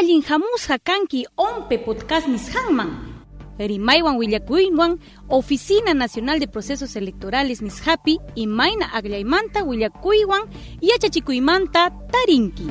allin hamusqa kanki ompe podcast nisqanman rimaywan willakuywan Oficina Nacional de Procesos Electorales nishapi imayna agllaymanta willakuywan yachachikuymanta tarinki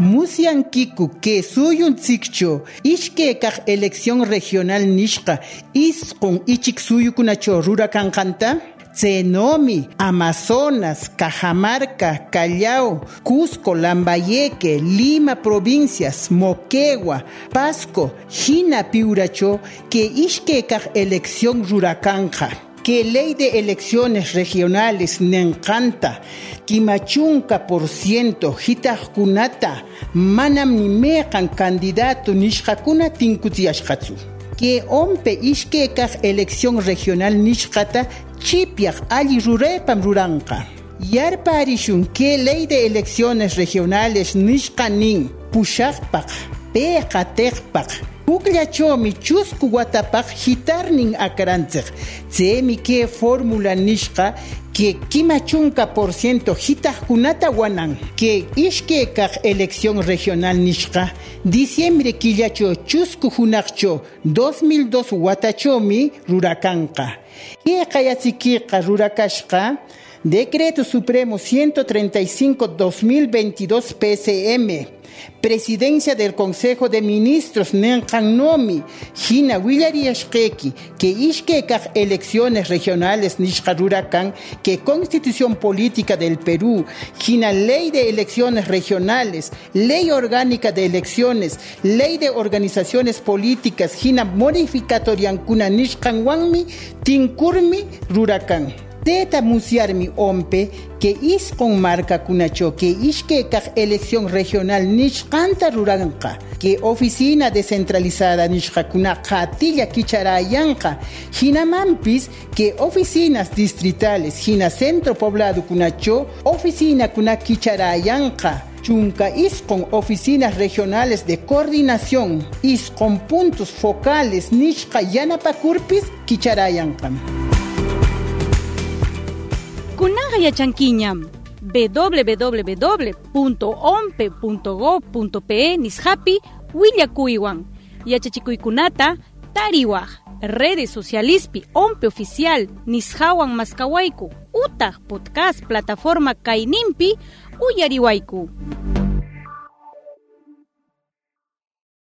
Musiankiku que suyuntzikcho ishke kaq elección regional nishqa isqun ichik suyukunacho rurakanqanta Zenomi, Amazonas, Cajamarca, Callao, Cusco, Lambayeque, Lima provincias, Moquegua, Pasco, Jina Piuracho, que Ishkekaj elección Ruracanja que ley de elecciones regionales nencanta, kimachunka por ciento, hitajkunata, manam nimekan candidato nishkakuna tinkutiashkatsu. Que ompe ishkekaj elección regional nishkata chipiaq alli ruraypam ruranqa. Yarparishun que ley de elecciones regionales nishqanin pushaqpaq, peqateqpaq, Pukllachomi chusku watapaq hitarnin akarantzaq. Tsemi que fórmula nishqa que kimachunka por ciento kunata wanan. Que ishke kaq elección regional nishqa. Diciembre killacho chusku hunaqcho 2002 watachomi rurakanqa. Iqayatsikiqa rurakashqa Decreto Supremo 135-2022 PCM Presidencia del Consejo de Ministros Nomi, Hina Willariashkeki, que Ishkekaj elecciones regionales Nishkarurakan, que Constitución Política del Perú, Hina Ley de Elecciones Regionales, Ley Orgánica de Elecciones, Ley de Organizaciones Políticas, Hina Modificatoriankuna Nishkanwanmi, Tinkurmi Rurakan. Teta mi ompe que is con marca cunacho que que elección regional nishkanta ruranka que oficina descentralizada nishkakuna katilla kicharayanka mampis que oficinas distritales hina centro poblado kunacho oficina kuna kicharayanka Chunca is con oficinas regionales de coordinación is con puntos focales nishka yanapacurpis kicharayanka. Kunaqa yachankiñam www.ompe.gov.pe nishapi willakuywan yachachikuykunata tariwaq redes socialispi ompe oficial nishawan maskawayku utaq podcast plataforma kayninpi uyariwayku